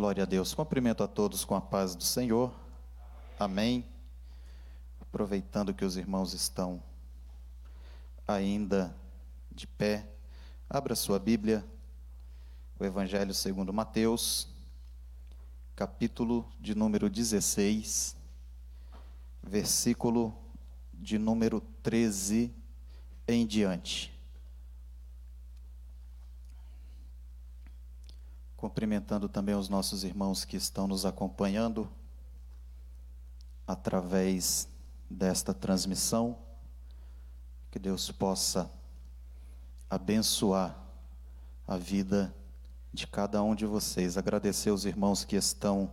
Glória a Deus. Cumprimento a todos com a paz do Senhor. Amém. Aproveitando que os irmãos estão ainda de pé, abra sua Bíblia, o Evangelho segundo Mateus, capítulo de número 16, versículo de número 13 em diante. Cumprimentando também os nossos irmãos que estão nos acompanhando através desta transmissão. Que Deus possa abençoar a vida de cada um de vocês. Agradecer os irmãos que estão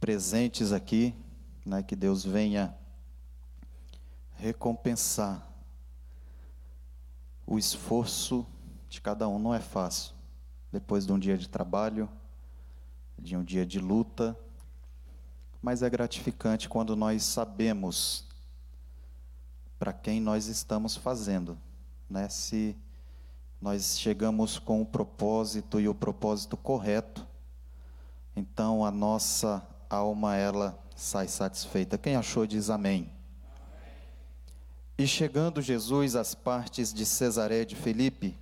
presentes aqui, né, que Deus venha recompensar o esforço de cada um. Não é fácil depois de um dia de trabalho, de um dia de luta, mas é gratificante quando nós sabemos para quem nós estamos fazendo, né? Se nós chegamos com o propósito e o propósito correto, então a nossa alma ela sai satisfeita. Quem achou diz amém. E chegando Jesus às partes de Cesaré de Felipe,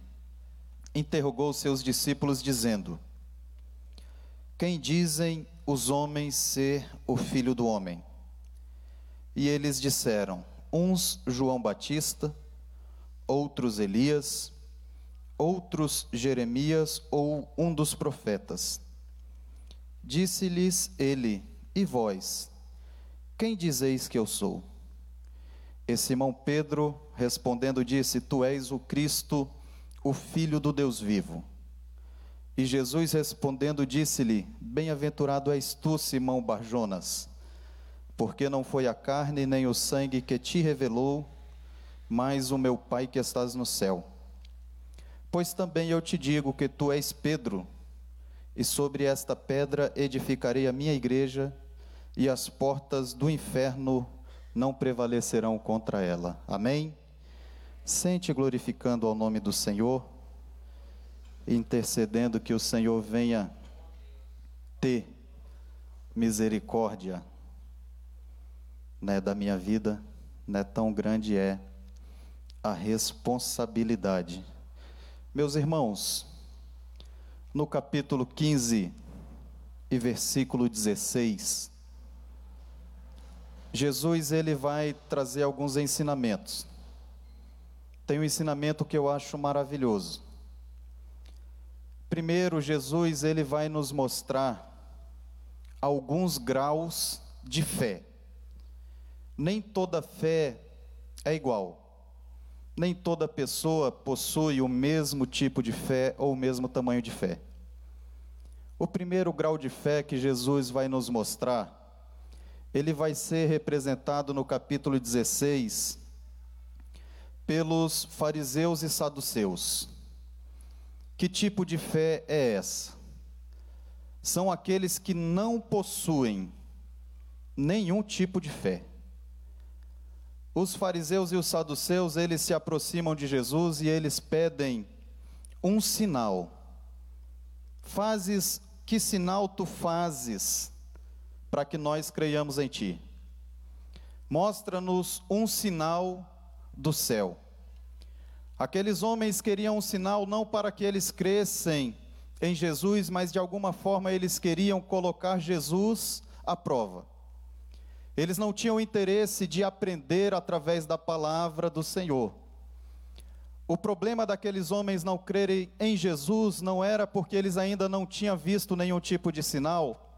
interrogou seus discípulos, dizendo: Quem dizem os homens ser o filho do homem? E eles disseram: Uns João Batista, outros Elias, outros Jeremias ou um dos profetas. Disse-lhes ele: E vós, quem dizeis que eu sou? E Simão Pedro, respondendo, disse: Tu és o Cristo o Filho do Deus vivo. E Jesus respondendo disse-lhe: Bem-aventurado és tu, Simão Barjonas, porque não foi a carne nem o sangue que te revelou, mas o meu Pai que estás no céu. Pois também eu te digo que tu és Pedro, e sobre esta pedra edificarei a minha igreja, e as portas do inferno não prevalecerão contra ela. Amém? Sente glorificando ao nome do Senhor, intercedendo que o Senhor venha ter misericórdia né, da minha vida, né, tão grande é a responsabilidade. Meus irmãos, no capítulo 15 e versículo 16, Jesus ele vai trazer alguns ensinamentos tem um ensinamento que eu acho maravilhoso. Primeiro, Jesus ele vai nos mostrar alguns graus de fé. Nem toda fé é igual. Nem toda pessoa possui o mesmo tipo de fé ou o mesmo tamanho de fé. O primeiro grau de fé que Jesus vai nos mostrar, ele vai ser representado no capítulo 16, pelos fariseus e saduceus. Que tipo de fé é essa? São aqueles que não possuem nenhum tipo de fé. Os fariseus e os saduceus, eles se aproximam de Jesus e eles pedem um sinal. Fazes, que sinal tu fazes para que nós creiamos em ti? Mostra-nos um sinal do céu. Aqueles homens queriam um sinal não para que eles crescem em Jesus, mas de alguma forma eles queriam colocar Jesus à prova. Eles não tinham interesse de aprender através da palavra do Senhor. O problema daqueles homens não crerem em Jesus não era porque eles ainda não tinham visto nenhum tipo de sinal,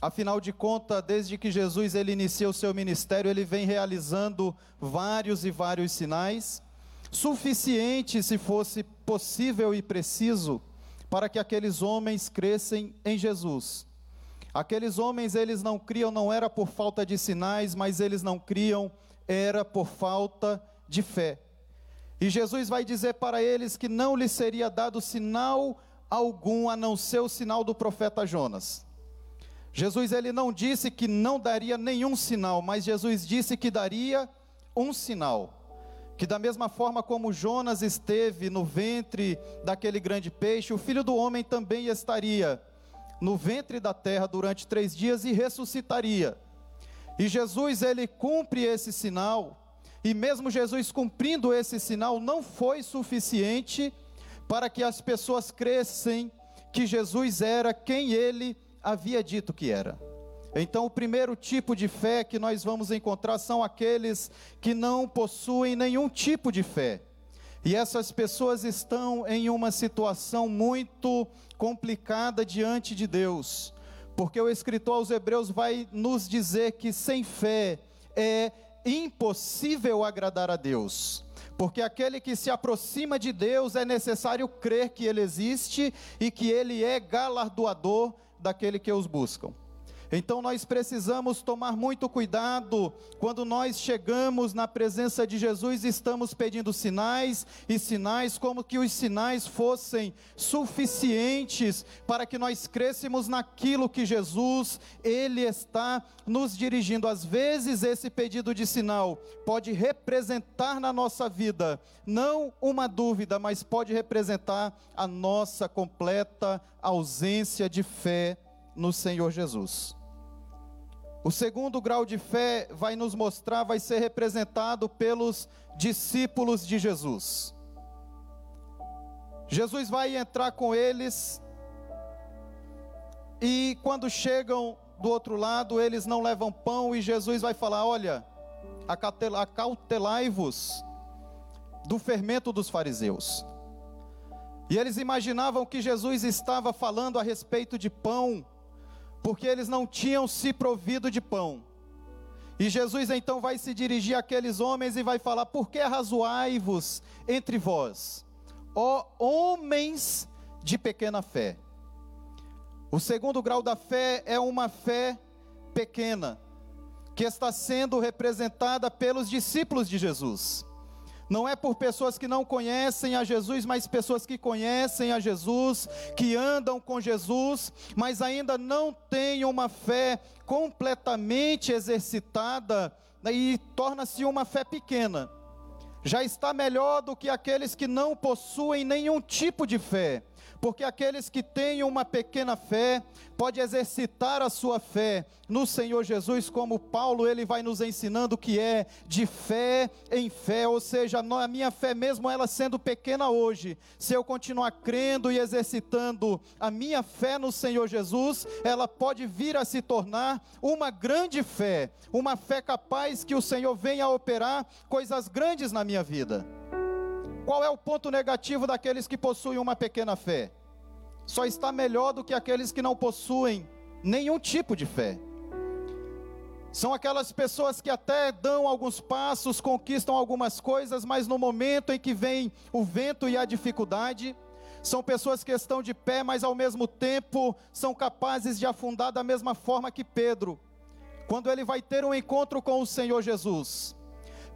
Afinal de contas, desde que Jesus ele iniciou o seu ministério, ele vem realizando vários e vários sinais, suficiente se fosse possível e preciso para que aqueles homens crescem em Jesus. Aqueles homens eles não criam não era por falta de sinais, mas eles não criam era por falta de fé. E Jesus vai dizer para eles que não lhes seria dado sinal algum a não ser o sinal do profeta Jonas. Jesus ele não disse que não daria nenhum sinal, mas Jesus disse que daria um sinal. Que da mesma forma como Jonas esteve no ventre daquele grande peixe, o filho do homem também estaria no ventre da terra durante três dias e ressuscitaria. E Jesus, ele cumpre esse sinal, e mesmo Jesus cumprindo esse sinal, não foi suficiente para que as pessoas crescem que Jesus era quem ele havia dito que era. Então, o primeiro tipo de fé que nós vamos encontrar são aqueles que não possuem nenhum tipo de fé. E essas pessoas estão em uma situação muito complicada diante de Deus, porque o escritor aos Hebreus vai nos dizer que sem fé é impossível agradar a Deus. Porque aquele que se aproxima de Deus é necessário crer que Ele existe e que Ele é galardoador daquele que os buscam. Então nós precisamos tomar muito cuidado quando nós chegamos na presença de Jesus estamos pedindo sinais e sinais, como que os sinais fossem suficientes para que nós crescêssemos naquilo que Jesus, Ele está nos dirigindo. Às vezes esse pedido de sinal pode representar na nossa vida, não uma dúvida, mas pode representar a nossa completa ausência de fé no Senhor Jesus. O segundo grau de fé vai nos mostrar, vai ser representado pelos discípulos de Jesus. Jesus vai entrar com eles, e quando chegam do outro lado, eles não levam pão, e Jesus vai falar: Olha, acautelai-vos do fermento dos fariseus. E eles imaginavam que Jesus estava falando a respeito de pão, porque eles não tinham se provido de pão. E Jesus então vai se dirigir àqueles homens e vai falar: Por que razoai-vos entre vós, ó homens de pequena fé? O segundo grau da fé é uma fé pequena, que está sendo representada pelos discípulos de Jesus não é por pessoas que não conhecem a Jesus, mas pessoas que conhecem a Jesus, que andam com Jesus, mas ainda não têm uma fé completamente exercitada né, e torna-se uma fé pequena. Já está melhor do que aqueles que não possuem nenhum tipo de fé porque aqueles que têm uma pequena fé, pode exercitar a sua fé no Senhor Jesus, como Paulo ele vai nos ensinando que é de fé em fé, ou seja, a minha fé mesmo ela sendo pequena hoje, se eu continuar crendo e exercitando a minha fé no Senhor Jesus, ela pode vir a se tornar uma grande fé, uma fé capaz que o Senhor venha a operar coisas grandes na minha vida. Qual é o ponto negativo daqueles que possuem uma pequena fé? Só está melhor do que aqueles que não possuem nenhum tipo de fé. São aquelas pessoas que até dão alguns passos, conquistam algumas coisas, mas no momento em que vem o vento e a dificuldade, são pessoas que estão de pé, mas ao mesmo tempo são capazes de afundar da mesma forma que Pedro, quando ele vai ter um encontro com o Senhor Jesus.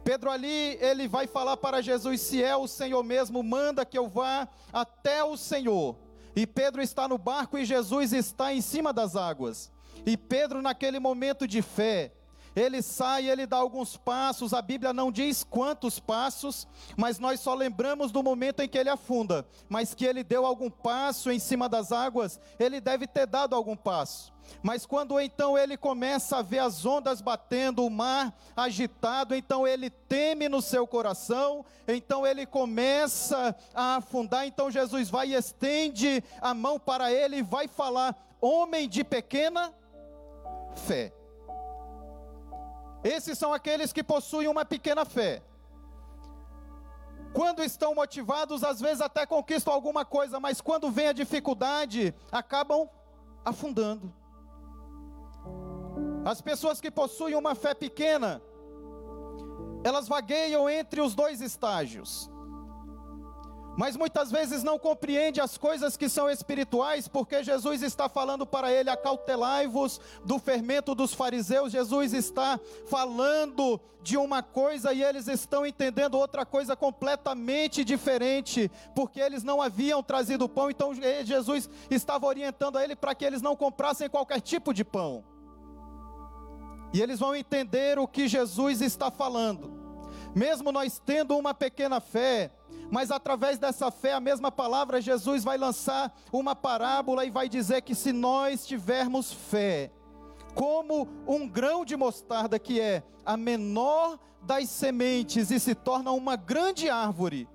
Pedro ali, ele vai falar para Jesus: se é o Senhor mesmo, manda que eu vá até o Senhor. E Pedro está no barco e Jesus está em cima das águas. E Pedro, naquele momento de fé, ele sai, ele dá alguns passos, a Bíblia não diz quantos passos, mas nós só lembramos do momento em que ele afunda, mas que ele deu algum passo em cima das águas, ele deve ter dado algum passo. Mas quando então ele começa a ver as ondas batendo, o mar agitado, então ele teme no seu coração, então ele começa a afundar. Então Jesus vai e estende a mão para ele e vai falar: Homem de pequena fé. Esses são aqueles que possuem uma pequena fé. Quando estão motivados, às vezes até conquistam alguma coisa, mas quando vem a dificuldade, acabam afundando. As pessoas que possuem uma fé pequena, elas vagueiam entre os dois estágios. Mas muitas vezes não compreende as coisas que são espirituais, porque Jesus está falando para ele: acautelai-vos do fermento dos fariseus. Jesus está falando de uma coisa e eles estão entendendo outra coisa completamente diferente, porque eles não haviam trazido pão, então Jesus estava orientando a ele para que eles não comprassem qualquer tipo de pão. E eles vão entender o que Jesus está falando. Mesmo nós tendo uma pequena fé, mas através dessa fé, a mesma palavra, Jesus vai lançar uma parábola e vai dizer que se nós tivermos fé, como um grão de mostarda, que é a menor das sementes, e se torna uma grande árvore,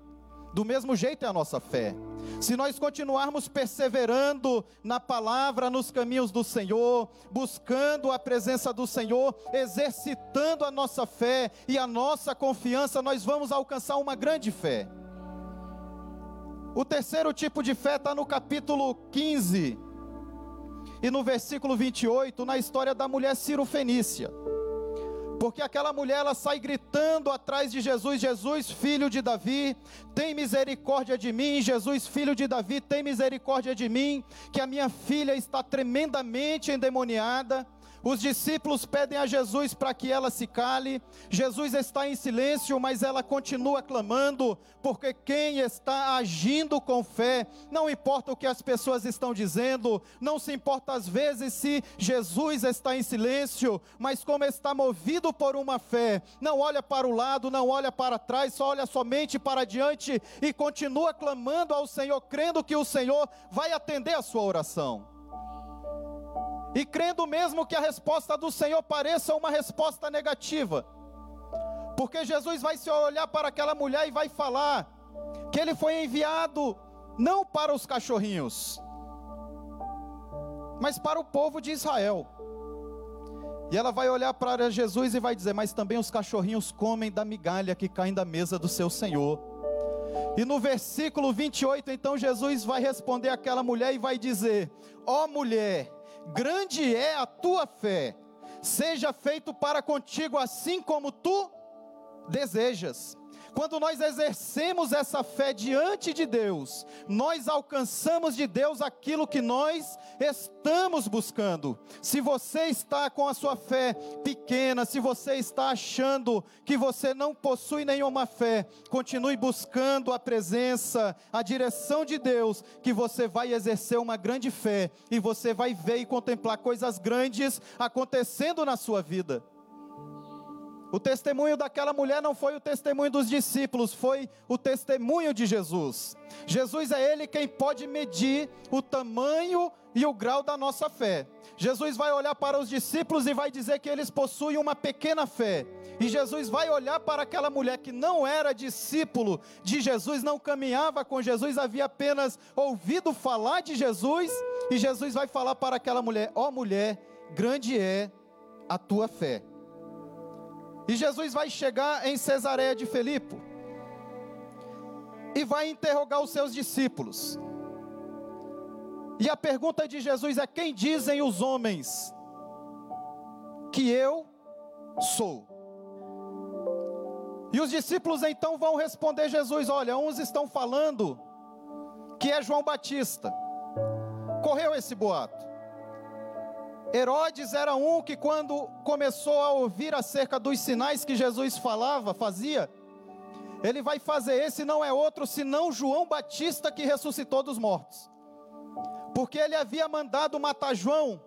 do mesmo jeito é a nossa fé. Se nós continuarmos perseverando na palavra, nos caminhos do Senhor, buscando a presença do Senhor, exercitando a nossa fé e a nossa confiança, nós vamos alcançar uma grande fé. O terceiro tipo de fé está no capítulo 15 e no versículo 28, na história da mulher Ciro Fenícia. Porque aquela mulher ela sai gritando atrás de Jesus: Jesus, filho de Davi, tem misericórdia de mim. Jesus, filho de Davi, tem misericórdia de mim. Que a minha filha está tremendamente endemoniada. Os discípulos pedem a Jesus para que ela se cale. Jesus está em silêncio, mas ela continua clamando, porque quem está agindo com fé, não importa o que as pessoas estão dizendo, não se importa às vezes se Jesus está em silêncio, mas como está movido por uma fé, não olha para o lado, não olha para trás, só olha somente para diante e continua clamando ao Senhor, crendo que o Senhor vai atender a sua oração e crendo mesmo que a resposta do Senhor pareça uma resposta negativa, porque Jesus vai se olhar para aquela mulher e vai falar que ele foi enviado não para os cachorrinhos, mas para o povo de Israel. E ela vai olhar para Jesus e vai dizer: Mas também os cachorrinhos comem da migalha que cai da mesa do seu Senhor. E no versículo 28, então Jesus vai responder àquela mulher e vai dizer: Ó oh, mulher, grande é a tua fé, seja feito para contigo assim como tu desejas. Quando nós exercemos essa fé diante de Deus, nós alcançamos de Deus aquilo que nós estamos buscando. Se você está com a sua fé pequena, se você está achando que você não possui nenhuma fé, continue buscando a presença, a direção de Deus, que você vai exercer uma grande fé e você vai ver e contemplar coisas grandes acontecendo na sua vida. O testemunho daquela mulher não foi o testemunho dos discípulos, foi o testemunho de Jesus. Jesus é Ele quem pode medir o tamanho e o grau da nossa fé. Jesus vai olhar para os discípulos e vai dizer que eles possuem uma pequena fé. E Jesus vai olhar para aquela mulher que não era discípulo de Jesus, não caminhava com Jesus, havia apenas ouvido falar de Jesus. E Jesus vai falar para aquela mulher: Ó oh, mulher, grande é a tua fé. E Jesus vai chegar em Cesareia de Filipe e vai interrogar os seus discípulos. E a pergunta de Jesus é: quem dizem os homens que eu sou? E os discípulos então vão responder Jesus: olha, uns estão falando que é João Batista. Correu esse boato. Herodes era um que, quando começou a ouvir acerca dos sinais que Jesus falava, fazia, ele vai fazer esse não é outro senão João Batista que ressuscitou dos mortos. Porque ele havia mandado matar João,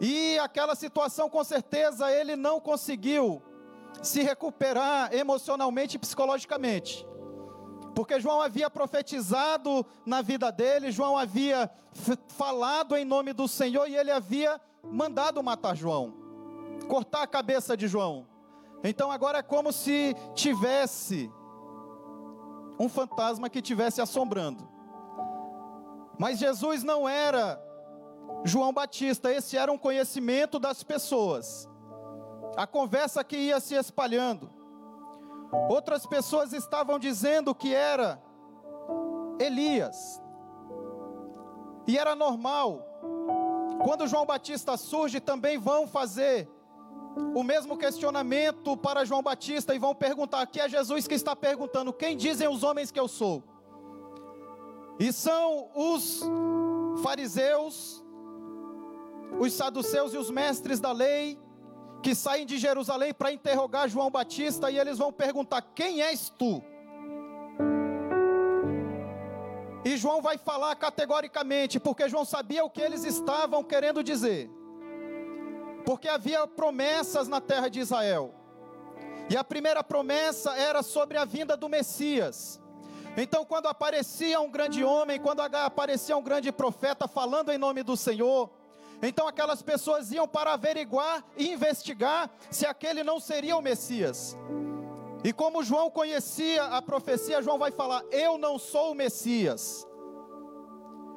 e aquela situação com certeza ele não conseguiu se recuperar emocionalmente e psicologicamente. Porque João havia profetizado na vida dele, João havia falado em nome do Senhor e ele havia mandado matar João, cortar a cabeça de João. Então agora é como se tivesse um fantasma que tivesse assombrando. Mas Jesus não era João Batista, esse era um conhecimento das pessoas. A conversa que ia se espalhando. Outras pessoas estavam dizendo que era Elias. E era normal quando João Batista surge, também vão fazer o mesmo questionamento para João Batista e vão perguntar: aqui é Jesus que está perguntando: quem dizem os homens que eu sou? E são os fariseus, os saduceus e os mestres da lei que saem de Jerusalém para interrogar João Batista e eles vão perguntar: quem és tu? João vai falar categoricamente, porque João sabia o que eles estavam querendo dizer. Porque havia promessas na terra de Israel. E a primeira promessa era sobre a vinda do Messias. Então, quando aparecia um grande homem, quando aparecia um grande profeta falando em nome do Senhor, então aquelas pessoas iam para averiguar e investigar se aquele não seria o Messias. E como João conhecia a profecia, João vai falar: Eu não sou o Messias.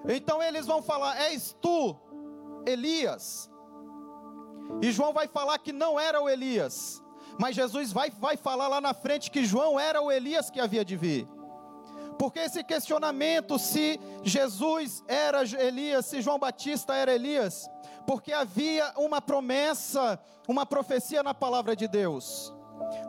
Então eles vão falar: És tu, Elias. E João vai falar que não era o Elias. Mas Jesus vai, vai falar lá na frente que João era o Elias que havia de vir. Porque esse questionamento se Jesus era Elias, se João Batista era Elias, porque havia uma promessa, uma profecia na palavra de Deus.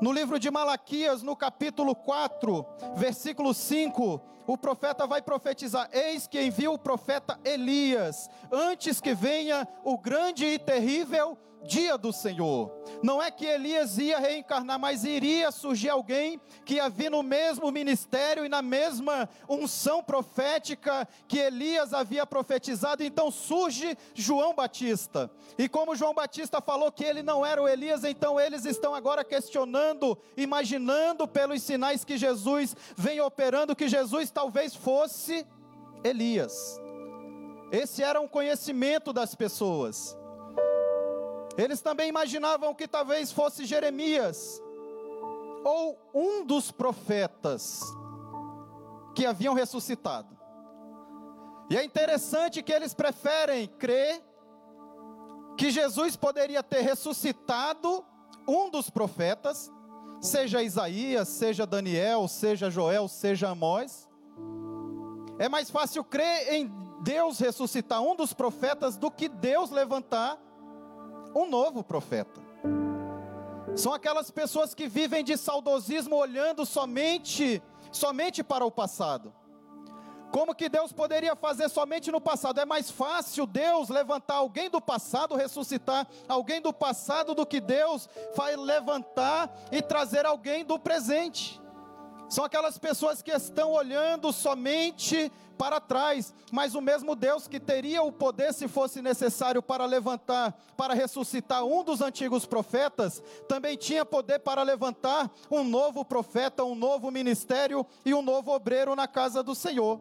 No livro de Malaquias, no capítulo 4, versículo 5, o profeta vai profetizar: Eis que envia o profeta Elias, antes que venha o grande e terrível dia do Senhor. Não é que Elias ia reencarnar, mas iria surgir alguém que ia vir no mesmo ministério e na mesma unção profética que Elias havia profetizado. Então surge João Batista. E como João Batista falou que ele não era o Elias, então eles estão agora questionando, imaginando pelos sinais que Jesus vem operando, que Jesus talvez fosse Elias. Esse era um conhecimento das pessoas. Eles também imaginavam que talvez fosse Jeremias, ou um dos profetas que haviam ressuscitado. E é interessante que eles preferem crer que Jesus poderia ter ressuscitado um dos profetas, seja Isaías, seja Daniel, seja Joel, seja Amós. É mais fácil crer em Deus ressuscitar um dos profetas do que Deus levantar um novo profeta. São aquelas pessoas que vivem de saudosismo olhando somente somente para o passado. Como que Deus poderia fazer somente no passado? É mais fácil Deus levantar alguém do passado, ressuscitar alguém do passado, do que Deus vai levantar e trazer alguém do presente. São aquelas pessoas que estão olhando somente para trás, mas o mesmo Deus que teria o poder, se fosse necessário, para levantar, para ressuscitar um dos antigos profetas, também tinha poder para levantar um novo profeta, um novo ministério e um novo obreiro na casa do Senhor.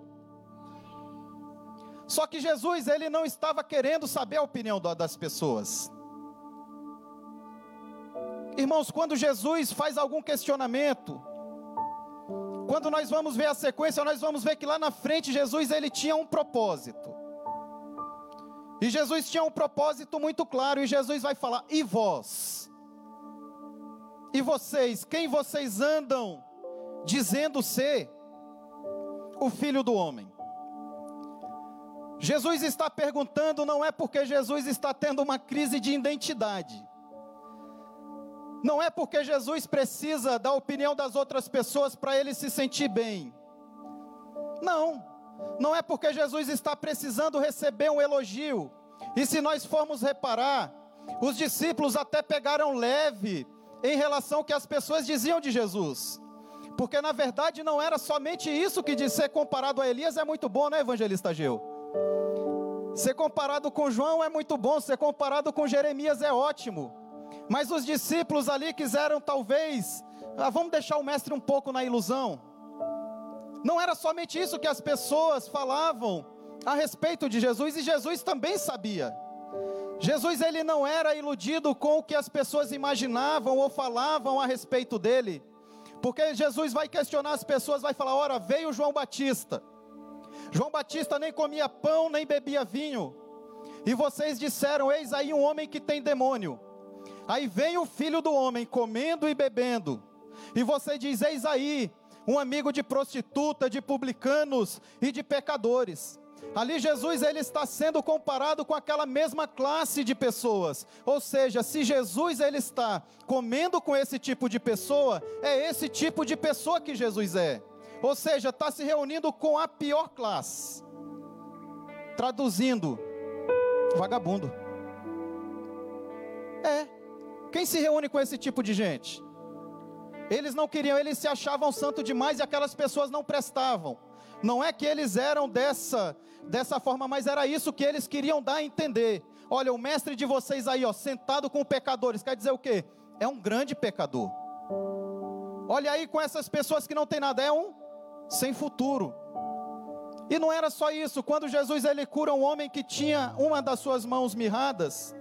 Só que Jesus, ele não estava querendo saber a opinião das pessoas. Irmãos, quando Jesus faz algum questionamento, quando nós vamos ver a sequência, nós vamos ver que lá na frente Jesus ele tinha um propósito. E Jesus tinha um propósito muito claro, e Jesus vai falar: "E vós? E vocês, quem vocês andam dizendo ser o filho do homem?" Jesus está perguntando não é porque Jesus está tendo uma crise de identidade. Não é porque Jesus precisa da opinião das outras pessoas para ele se sentir bem. Não. Não é porque Jesus está precisando receber um elogio. E se nós formos reparar, os discípulos até pegaram leve em relação ao que as pessoas diziam de Jesus. Porque na verdade não era somente isso que de ser comparado a Elias é muito bom, né, evangelista Geu? Ser comparado com João é muito bom, ser comparado com Jeremias é ótimo. Mas os discípulos ali quiseram talvez, ah, vamos deixar o mestre um pouco na ilusão. Não era somente isso que as pessoas falavam a respeito de Jesus e Jesus também sabia. Jesus ele não era iludido com o que as pessoas imaginavam ou falavam a respeito dele. Porque Jesus vai questionar as pessoas, vai falar: "Ora, veio João Batista. João Batista nem comia pão, nem bebia vinho. E vocês disseram: Eis aí um homem que tem demônio. Aí vem o filho do homem comendo e bebendo. E você diz: Eis aí, um amigo de prostituta, de publicanos e de pecadores. Ali Jesus ele está sendo comparado com aquela mesma classe de pessoas. Ou seja, se Jesus ele está comendo com esse tipo de pessoa, é esse tipo de pessoa que Jesus é. Ou seja, está se reunindo com a pior classe. Traduzindo, vagabundo. É. Quem se reúne com esse tipo de gente? Eles não queriam, eles se achavam santo demais e aquelas pessoas não prestavam. Não é que eles eram dessa dessa forma, mas era isso que eles queriam dar a entender. Olha, o mestre de vocês aí, ó, sentado com pecadores, quer dizer o quê? É um grande pecador. Olha aí com essas pessoas que não tem nada, é um sem futuro. E não era só isso, quando Jesus ele cura um homem que tinha uma das suas mãos mirradas,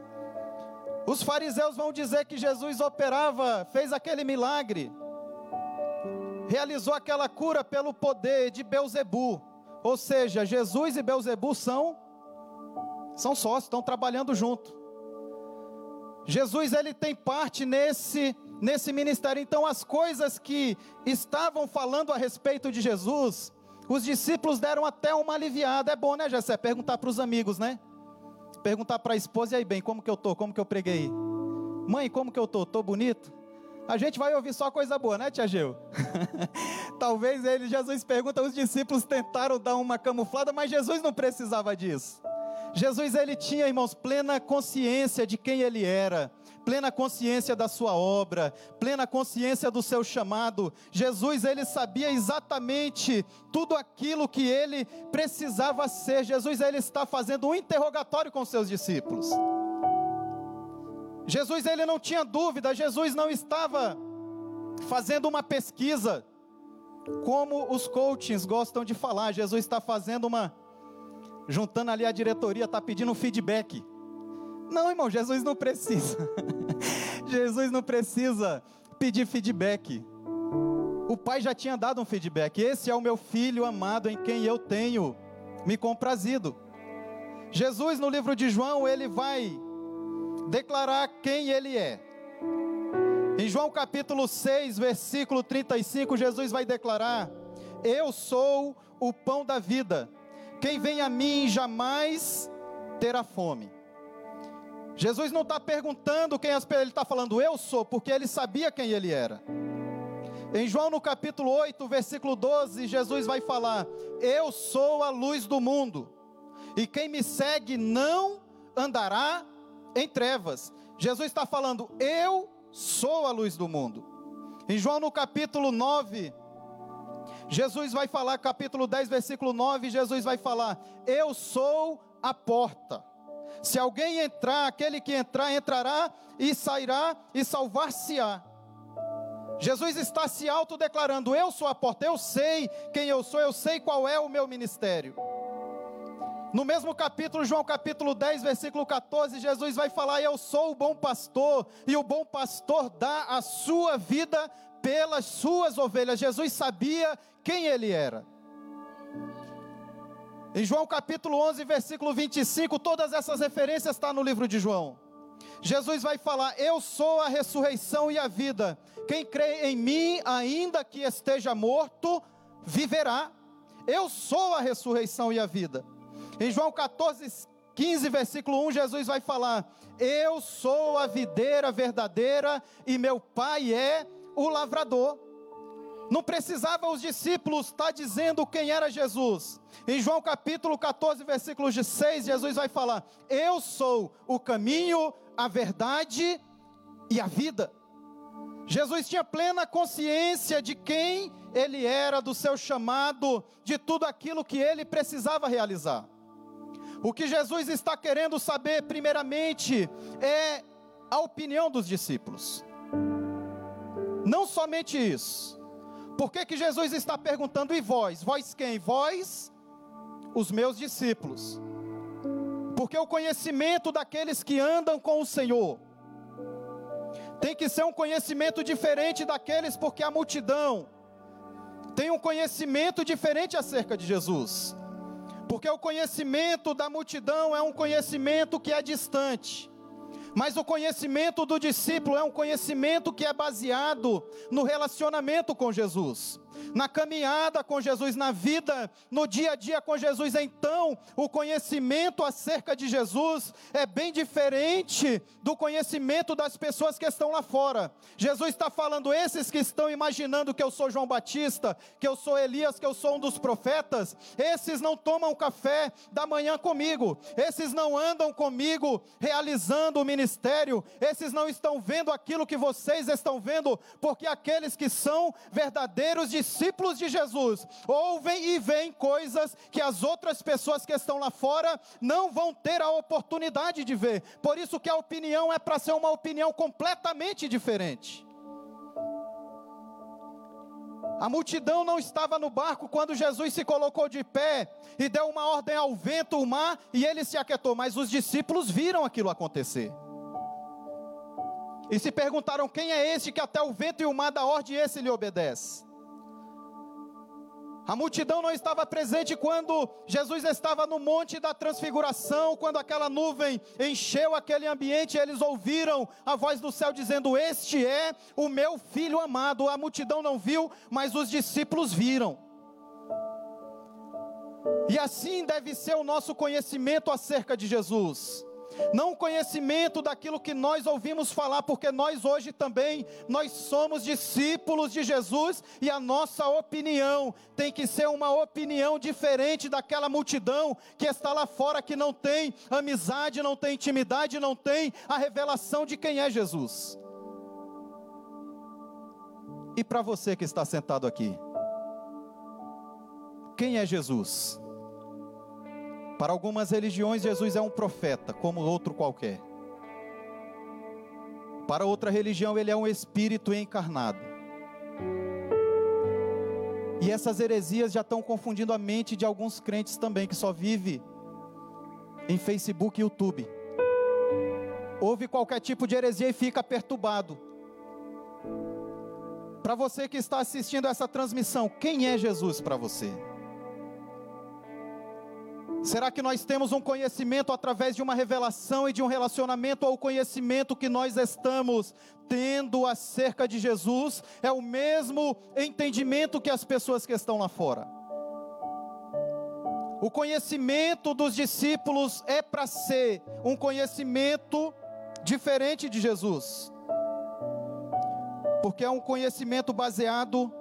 os fariseus vão dizer que Jesus operava, fez aquele milagre, realizou aquela cura pelo poder de Beuzebu. Ou seja, Jesus e Beuzebu são são sócios, estão trabalhando junto. Jesus ele tem parte nesse nesse ministério. Então as coisas que estavam falando a respeito de Jesus, os discípulos deram até uma aliviada. É bom, né, Jessé? Perguntar para os amigos, né? Perguntar para a esposa, e aí, bem, como que eu tô? Como que eu preguei? Mãe, como que eu tô? Tô bonito? A gente vai ouvir só coisa boa, né, Tia Geu? Talvez ele, Jesus pergunta, os discípulos tentaram dar uma camuflada, mas Jesus não precisava disso. Jesus ele tinha, irmãos, plena consciência de quem ele era, plena consciência da sua obra, plena consciência do seu chamado. Jesus ele sabia exatamente tudo aquilo que ele precisava ser. Jesus ele está fazendo um interrogatório com seus discípulos. Jesus ele não tinha dúvida, Jesus não estava fazendo uma pesquisa, como os coachings gostam de falar. Jesus está fazendo uma juntando ali a diretoria, está pedindo um feedback. Não, irmão, Jesus não precisa. Jesus não precisa pedir feedback. O pai já tinha dado um feedback. Esse é o meu filho amado em quem eu tenho me comprazido. Jesus, no livro de João, ele vai declarar quem ele é. Em João capítulo 6, versículo 35, Jesus vai declarar: Eu sou o pão da vida. Quem vem a mim jamais terá fome. Jesus não está perguntando quem ele está falando, eu sou, porque ele sabia quem ele era. Em João no capítulo 8, versículo 12, Jesus vai falar: Eu sou a luz do mundo, e quem me segue não andará em trevas. Jesus está falando: Eu sou a luz do mundo. Em João no capítulo 9, Jesus vai falar, capítulo 10, versículo 9, Jesus vai falar: Eu sou a porta. Se alguém entrar, aquele que entrar, entrará e sairá e salvar-se-á. Jesus está se autodeclarando: Eu sou a porta, eu sei quem eu sou, eu sei qual é o meu ministério. No mesmo capítulo, João capítulo 10, versículo 14, Jesus vai falar: Eu sou o bom pastor, e o bom pastor dá a sua vida pelas suas ovelhas. Jesus sabia quem ele era. Em João capítulo 11, versículo 25, todas essas referências estão no livro de João. Jesus vai falar: Eu sou a ressurreição e a vida. Quem crê em mim, ainda que esteja morto, viverá. Eu sou a ressurreição e a vida. Em João 14, 15, versículo 1, Jesus vai falar: Eu sou a videira verdadeira e meu pai é o lavrador. Não precisava os discípulos estar dizendo quem era Jesus. Em João capítulo 14, versículos de 6, Jesus vai falar: Eu sou o caminho, a verdade e a vida. Jesus tinha plena consciência de quem ele era, do seu chamado, de tudo aquilo que ele precisava realizar. O que Jesus está querendo saber, primeiramente, é a opinião dos discípulos. Não somente isso. Por que, que Jesus está perguntando, e vós? Vós quem? Vós, os meus discípulos. Porque o conhecimento daqueles que andam com o Senhor tem que ser um conhecimento diferente daqueles, porque a multidão tem um conhecimento diferente acerca de Jesus. Porque o conhecimento da multidão é um conhecimento que é distante. Mas o conhecimento do discípulo é um conhecimento que é baseado no relacionamento com Jesus na caminhada com Jesus, na vida, no dia a dia com Jesus. Então, o conhecimento acerca de Jesus é bem diferente do conhecimento das pessoas que estão lá fora. Jesus está falando, esses que estão imaginando que eu sou João Batista, que eu sou Elias, que eu sou um dos profetas, esses não tomam café da manhã comigo, esses não andam comigo realizando o ministério, esses não estão vendo aquilo que vocês estão vendo, porque aqueles que são verdadeiros discípulos, discípulos de Jesus ouvem e veem coisas que as outras pessoas que estão lá fora não vão ter a oportunidade de ver. Por isso que a opinião é para ser uma opinião completamente diferente. A multidão não estava no barco quando Jesus se colocou de pé e deu uma ordem ao vento, o mar, e ele se aquietou, mas os discípulos viram aquilo acontecer. E se perguntaram: quem é este que até o vento e o mar dá ordem esse lhe obedece? A multidão não estava presente quando Jesus estava no Monte da Transfiguração, quando aquela nuvem encheu aquele ambiente, eles ouviram a voz do céu dizendo: Este é o meu filho amado. A multidão não viu, mas os discípulos viram. E assim deve ser o nosso conhecimento acerca de Jesus não conhecimento daquilo que nós ouvimos falar, porque nós hoje também nós somos discípulos de Jesus e a nossa opinião tem que ser uma opinião diferente daquela multidão que está lá fora que não tem amizade, não tem intimidade, não tem a revelação de quem é Jesus. E para você que está sentado aqui, quem é Jesus? Para algumas religiões, Jesus é um profeta, como outro qualquer. Para outra religião, ele é um espírito encarnado. E essas heresias já estão confundindo a mente de alguns crentes também, que só vive em Facebook e YouTube. Ouve qualquer tipo de heresia e fica perturbado. Para você que está assistindo essa transmissão, quem é Jesus para você? Será que nós temos um conhecimento através de uma revelação e de um relacionamento ou o conhecimento que nós estamos tendo acerca de Jesus é o mesmo entendimento que as pessoas que estão lá fora? O conhecimento dos discípulos é para ser um conhecimento diferente de Jesus, porque é um conhecimento baseado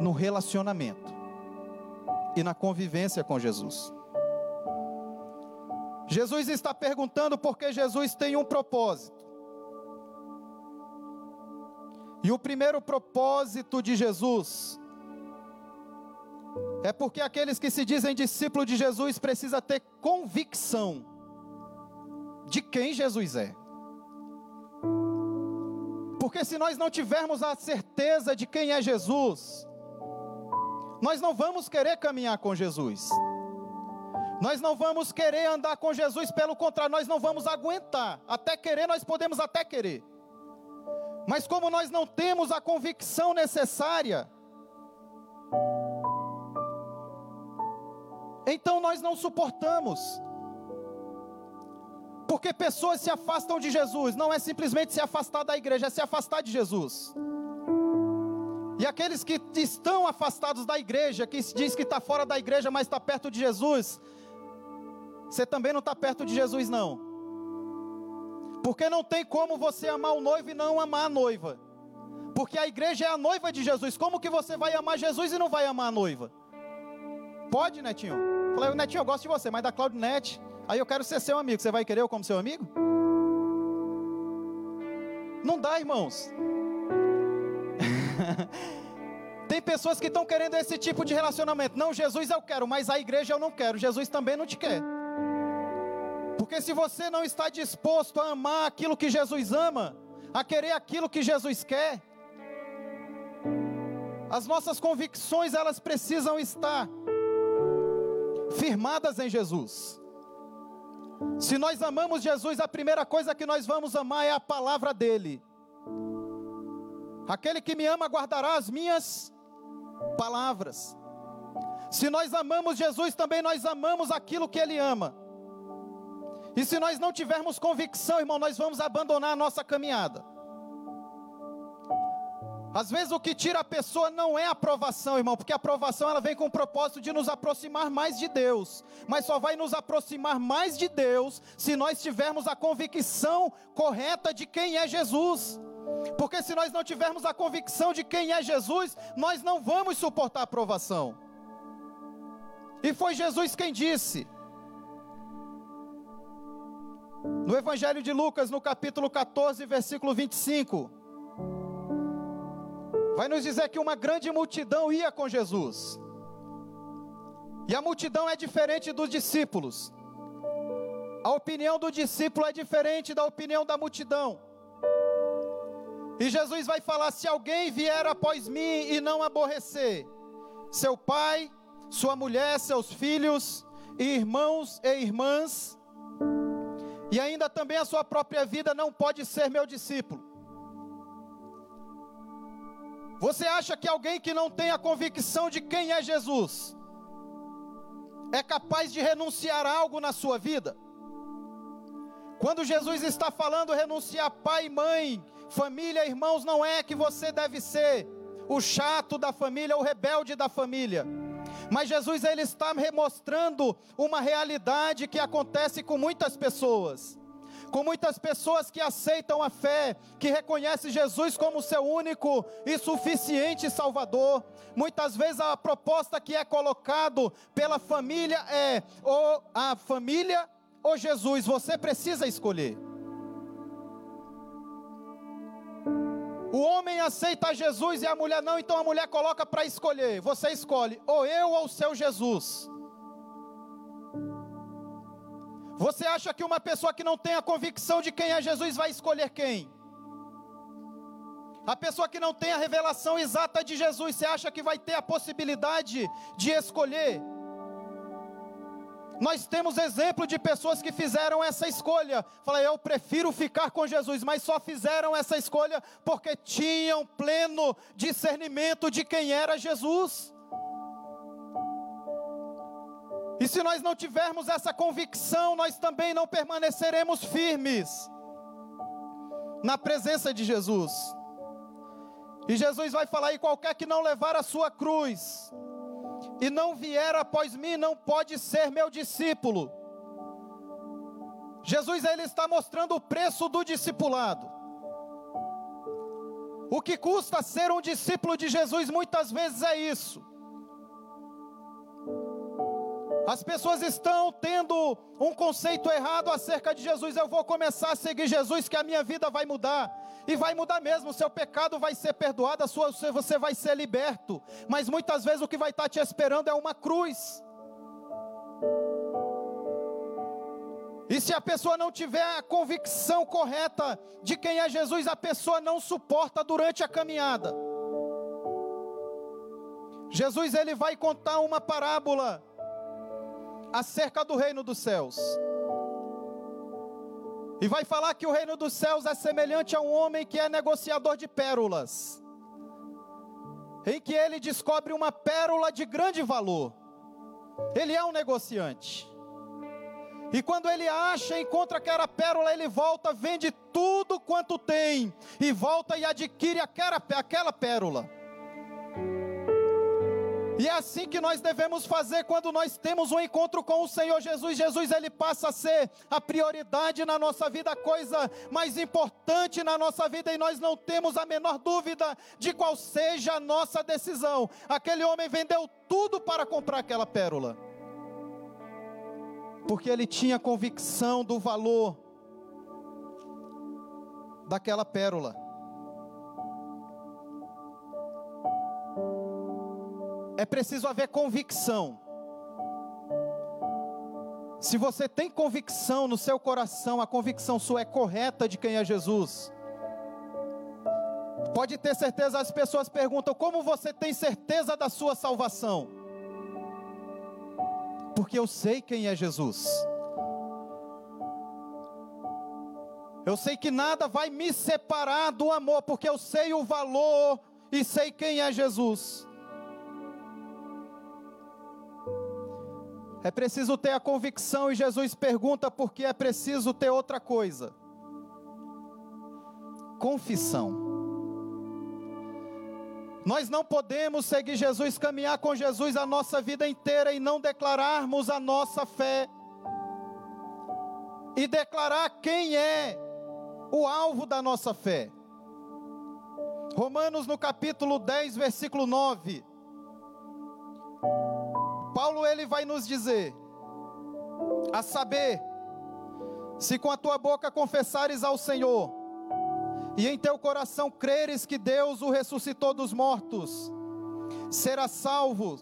no relacionamento e na convivência com Jesus. Jesus está perguntando porque Jesus tem um propósito. E o primeiro propósito de Jesus é porque aqueles que se dizem discípulo de Jesus precisa ter convicção de quem Jesus é. Porque se nós não tivermos a certeza de quem é Jesus, nós não vamos querer caminhar com Jesus. Nós não vamos querer andar com Jesus, pelo contrário, nós não vamos aguentar. Até querer, nós podemos até querer. Mas como nós não temos a convicção necessária, então nós não suportamos. Porque pessoas se afastam de Jesus, não é simplesmente se afastar da igreja, é se afastar de Jesus. E aqueles que estão afastados da igreja, que diz que está fora da igreja, mas está perto de Jesus, você também não está perto de Jesus, não. Porque não tem como você amar o noivo e não amar a noiva. Porque a igreja é a noiva de Jesus. Como que você vai amar Jesus e não vai amar a noiva? Pode, Netinho? Falei, Netinho, eu gosto de você, mas da Claudinete, aí eu quero ser seu amigo. Você vai querer eu como seu amigo? Não dá, irmãos. Tem pessoas que estão querendo esse tipo de relacionamento. Não, Jesus eu quero, mas a igreja eu não quero. Jesus também não te quer. Porque se você não está disposto a amar aquilo que Jesus ama, a querer aquilo que Jesus quer, as nossas convicções elas precisam estar firmadas em Jesus. Se nós amamos Jesus, a primeira coisa que nós vamos amar é a palavra dele. Aquele que me ama guardará as minhas palavras. Se nós amamos Jesus, também nós amamos aquilo que ele ama. E se nós não tivermos convicção, irmão, nós vamos abandonar a nossa caminhada. Às vezes o que tira a pessoa não é a aprovação, irmão, porque a aprovação ela vem com o propósito de nos aproximar mais de Deus, mas só vai nos aproximar mais de Deus se nós tivermos a convicção correta de quem é Jesus. Porque se nós não tivermos a convicção de quem é Jesus, nós não vamos suportar a aprovação. E foi Jesus quem disse: no Evangelho de Lucas, no capítulo 14, versículo 25, vai nos dizer que uma grande multidão ia com Jesus. E a multidão é diferente dos discípulos. A opinião do discípulo é diferente da opinião da multidão. E Jesus vai falar: se alguém vier após mim e não aborrecer seu pai, sua mulher, seus filhos, irmãos e irmãs, e ainda também a sua própria vida, não pode ser meu discípulo. Você acha que alguém que não tem a convicção de quem é Jesus é capaz de renunciar a algo na sua vida? Quando Jesus está falando renunciar pai, mãe, família, irmãos, não é que você deve ser o chato da família, o rebelde da família. Mas Jesus ele está remostrando uma realidade que acontece com muitas pessoas. Com muitas pessoas que aceitam a fé, que reconhecem Jesus como seu único e suficiente Salvador. Muitas vezes a proposta que é colocado pela família é ou a família ou Jesus, você precisa escolher. O homem aceita Jesus e a mulher não, então a mulher coloca para escolher. Você escolhe, ou eu ou o seu Jesus. Você acha que uma pessoa que não tem a convicção de quem é Jesus vai escolher quem? A pessoa que não tem a revelação exata de Jesus, você acha que vai ter a possibilidade de escolher? Nós temos exemplo de pessoas que fizeram essa escolha. Falei, eu prefiro ficar com Jesus, mas só fizeram essa escolha porque tinham pleno discernimento de quem era Jesus. E se nós não tivermos essa convicção, nós também não permaneceremos firmes na presença de Jesus. E Jesus vai falar: e qualquer que não levar a sua cruz, e não vier após mim, não pode ser meu discípulo. Jesus ele está mostrando o preço do discipulado. O que custa ser um discípulo de Jesus muitas vezes é isso. As pessoas estão tendo um conceito errado acerca de Jesus. Eu vou começar a seguir Jesus, que a minha vida vai mudar. E vai mudar mesmo, o seu pecado vai ser perdoado, a sua, você vai ser liberto. Mas muitas vezes o que vai estar te esperando é uma cruz. E se a pessoa não tiver a convicção correta de quem é Jesus, a pessoa não suporta durante a caminhada. Jesus ele vai contar uma parábola acerca do reino dos céus. E vai falar que o reino dos céus é semelhante a um homem que é negociador de pérolas, em que ele descobre uma pérola de grande valor. Ele é um negociante. E quando ele acha, encontra aquela pérola, ele volta, vende tudo quanto tem, e volta e adquire aquela, aquela pérola. E é assim que nós devemos fazer quando nós temos um encontro com o Senhor Jesus. Jesus ele passa a ser a prioridade na nossa vida, a coisa mais importante na nossa vida e nós não temos a menor dúvida de qual seja a nossa decisão. Aquele homem vendeu tudo para comprar aquela pérola. Porque ele tinha convicção do valor daquela pérola. É preciso haver convicção. Se você tem convicção no seu coração, a convicção sua é correta de quem é Jesus. Pode ter certeza, as pessoas perguntam: como você tem certeza da sua salvação? Porque eu sei quem é Jesus. Eu sei que nada vai me separar do amor, porque eu sei o valor e sei quem é Jesus. É preciso ter a convicção, e Jesus pergunta porque é preciso ter outra coisa: confissão. Nós não podemos seguir Jesus, caminhar com Jesus a nossa vida inteira e não declararmos a nossa fé e declarar quem é o alvo da nossa fé. Romanos no capítulo 10, versículo 9. Paulo ele vai nos dizer: a saber, se com a tua boca confessares ao Senhor, e em teu coração creres que Deus o ressuscitou dos mortos, será salvo,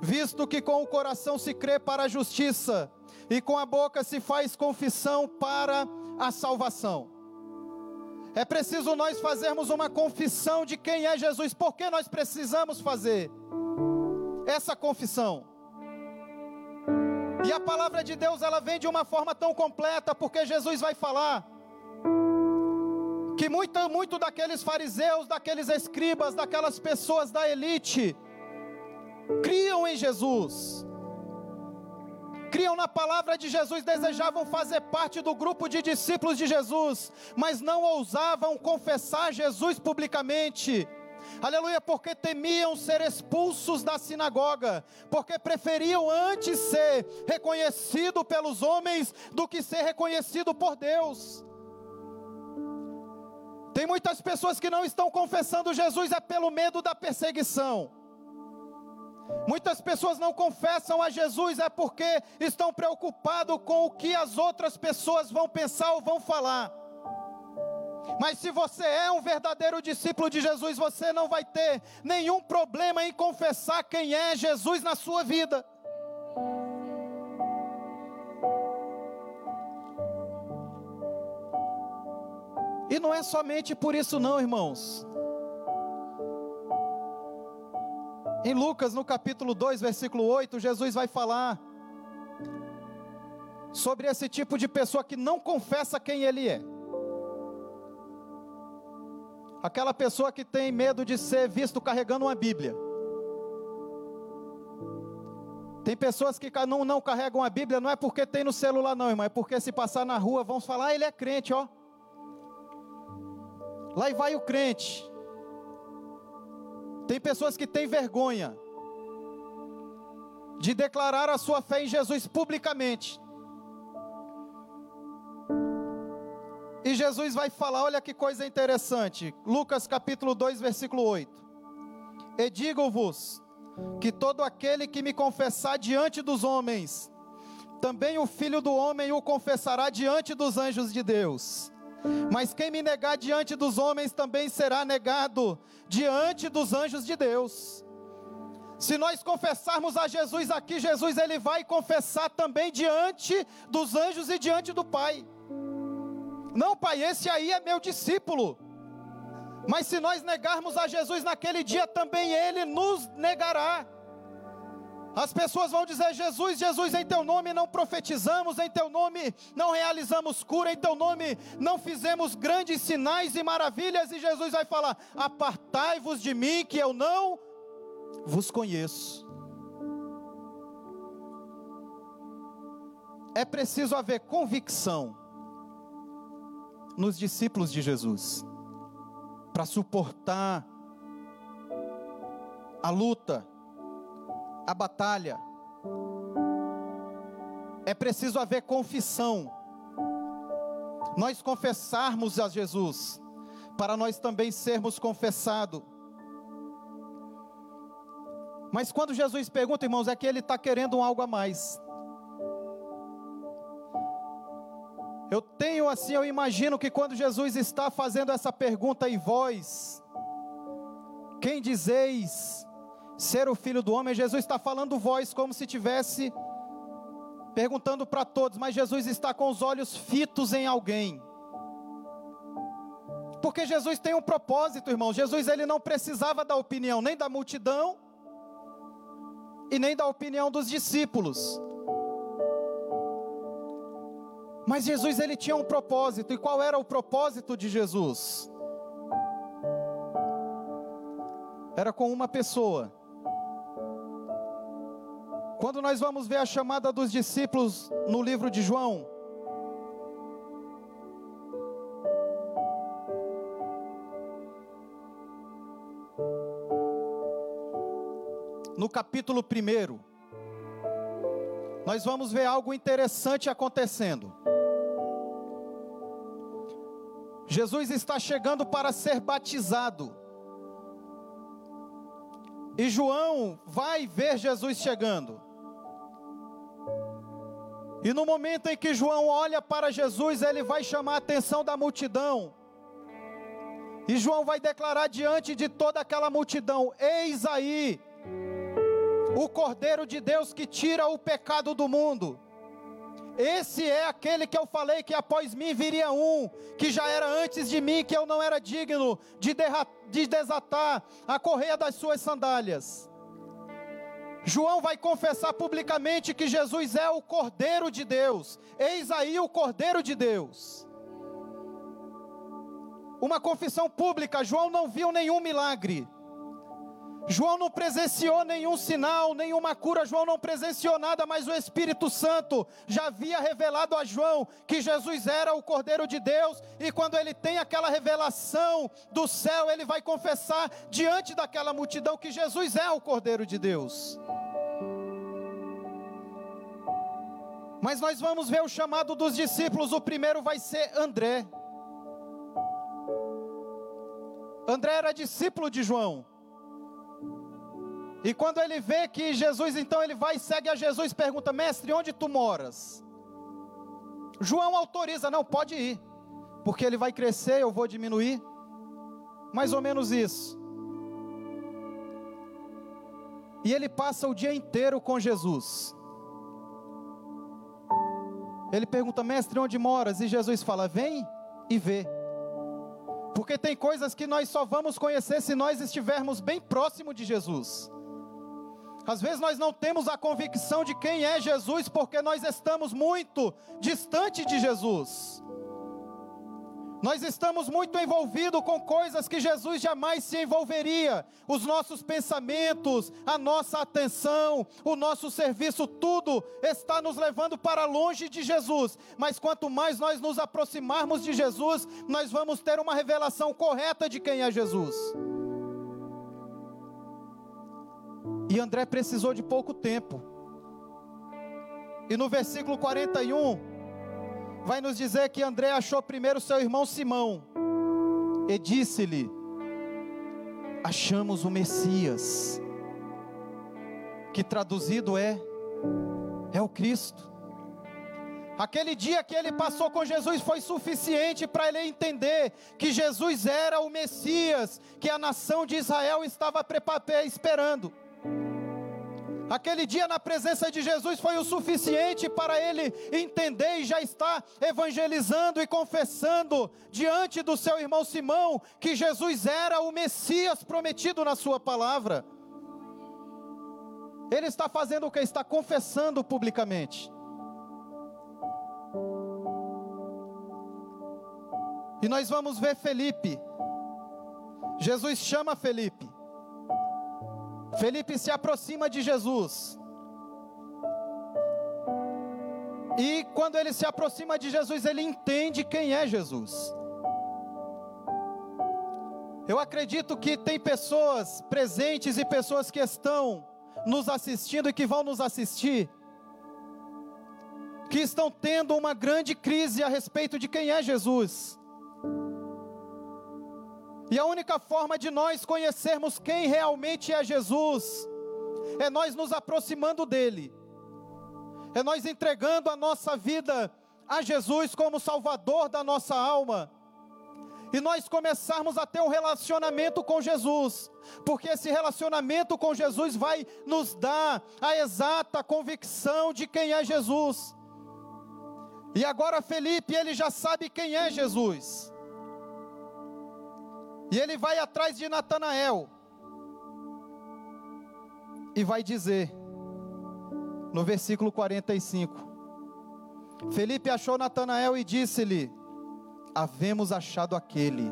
visto que com o coração se crê para a justiça, e com a boca se faz confissão para a salvação. É preciso nós fazermos uma confissão de quem é Jesus. Por que nós precisamos fazer essa confissão? E a palavra de Deus, ela vem de uma forma tão completa, porque Jesus vai falar que muito, muito daqueles fariseus, daqueles escribas, daquelas pessoas da elite, criam em Jesus, criam na palavra de Jesus, desejavam fazer parte do grupo de discípulos de Jesus, mas não ousavam confessar Jesus publicamente. Aleluia, porque temiam ser expulsos da sinagoga, porque preferiam antes ser reconhecido pelos homens do que ser reconhecido por Deus. Tem muitas pessoas que não estão confessando Jesus é pelo medo da perseguição. Muitas pessoas não confessam a Jesus é porque estão preocupados com o que as outras pessoas vão pensar ou vão falar. Mas se você é um verdadeiro discípulo de Jesus, você não vai ter nenhum problema em confessar quem é Jesus na sua vida. E não é somente por isso, não, irmãos. Em Lucas, no capítulo 2, versículo 8, Jesus vai falar sobre esse tipo de pessoa que não confessa quem ele é. Aquela pessoa que tem medo de ser visto carregando uma Bíblia. Tem pessoas que não, não carregam a Bíblia, não é porque tem no celular, não, irmão, é porque se passar na rua vão falar, ah, ele é crente, ó. Lá e vai o crente. Tem pessoas que têm vergonha de declarar a sua fé em Jesus publicamente. E Jesus vai falar, olha que coisa interessante. Lucas capítulo 2, versículo 8. E digo-vos que todo aquele que me confessar diante dos homens, também o filho do homem o confessará diante dos anjos de Deus. Mas quem me negar diante dos homens também será negado diante dos anjos de Deus. Se nós confessarmos a Jesus aqui, Jesus ele vai confessar também diante dos anjos e diante do Pai. Não, Pai, esse aí é meu discípulo. Mas se nós negarmos a Jesus naquele dia, também ele nos negará. As pessoas vão dizer: Jesus, Jesus, em teu nome não profetizamos, em teu nome não realizamos cura, em teu nome não fizemos grandes sinais e maravilhas. E Jesus vai falar: Apartai-vos de mim, que eu não vos conheço. É preciso haver convicção nos discípulos de Jesus para suportar a luta a batalha. É preciso haver confissão. Nós confessarmos a Jesus, para nós também sermos confessados. Mas quando Jesus pergunta, irmãos, é que ele está querendo algo a mais. Eu tenho assim, eu imagino que quando Jesus está fazendo essa pergunta em voz, quem dizeis ser o filho do homem, Jesus está falando voz como se tivesse perguntando para todos, mas Jesus está com os olhos fitos em alguém. Porque Jesus tem um propósito, irmão. Jesus ele não precisava da opinião nem da multidão e nem da opinião dos discípulos. Mas Jesus ele tinha um propósito. E qual era o propósito de Jesus? Era com uma pessoa. Quando nós vamos ver a chamada dos discípulos no livro de João, no capítulo 1, nós vamos ver algo interessante acontecendo. Jesus está chegando para ser batizado. E João vai ver Jesus chegando. E no momento em que João olha para Jesus, ele vai chamar a atenção da multidão. E João vai declarar diante de toda aquela multidão: Eis aí o Cordeiro de Deus que tira o pecado do mundo. Esse é aquele que eu falei que após mim viria um, que já era antes de mim, que eu não era digno de, de desatar a correia das suas sandálias. João vai confessar publicamente que Jesus é o Cordeiro de Deus. Eis aí o Cordeiro de Deus. Uma confissão pública, João não viu nenhum milagre. João não presenciou nenhum sinal, nenhuma cura, João não presenciou nada, mas o Espírito Santo já havia revelado a João que Jesus era o Cordeiro de Deus, e quando ele tem aquela revelação do céu, ele vai confessar diante daquela multidão que Jesus é o Cordeiro de Deus. Mas nós vamos ver o chamado dos discípulos, o primeiro vai ser André. André era discípulo de João. E quando ele vê que Jesus, então ele vai e segue a Jesus, pergunta: Mestre, onde tu moras? João autoriza, não, pode ir, porque ele vai crescer, eu vou diminuir. Mais ou menos isso. E ele passa o dia inteiro com Jesus. Ele pergunta, mestre, onde moras? E Jesus fala: Vem e vê. Porque tem coisas que nós só vamos conhecer se nós estivermos bem próximo de Jesus. Às vezes nós não temos a convicção de quem é Jesus porque nós estamos muito distante de Jesus. Nós estamos muito envolvidos com coisas que Jesus jamais se envolveria. Os nossos pensamentos, a nossa atenção, o nosso serviço, tudo está nos levando para longe de Jesus. Mas quanto mais nós nos aproximarmos de Jesus, nós vamos ter uma revelação correta de quem é Jesus. E André precisou de pouco tempo. E no versículo 41, vai nos dizer que André achou primeiro seu irmão Simão e disse-lhe: Achamos o Messias, que traduzido é é o Cristo. Aquele dia que ele passou com Jesus foi suficiente para ele entender que Jesus era o Messias, que a nação de Israel estava esperando. Aquele dia na presença de Jesus foi o suficiente para ele entender e já está evangelizando e confessando diante do seu irmão Simão que Jesus era o Messias prometido na sua palavra. Ele está fazendo o que? Está confessando publicamente. E nós vamos ver Felipe. Jesus chama Felipe. Felipe se aproxima de Jesus. E quando ele se aproxima de Jesus, ele entende quem é Jesus. Eu acredito que tem pessoas presentes e pessoas que estão nos assistindo e que vão nos assistir, que estão tendo uma grande crise a respeito de quem é Jesus. E a única forma de nós conhecermos quem realmente é Jesus é nós nos aproximando dele, é nós entregando a nossa vida a Jesus como Salvador da nossa alma, e nós começarmos a ter um relacionamento com Jesus, porque esse relacionamento com Jesus vai nos dar a exata convicção de quem é Jesus. E agora Felipe, ele já sabe quem é Jesus. E ele vai atrás de Natanael. E vai dizer, no versículo 45: Felipe achou Natanael e disse-lhe: Havemos achado aquele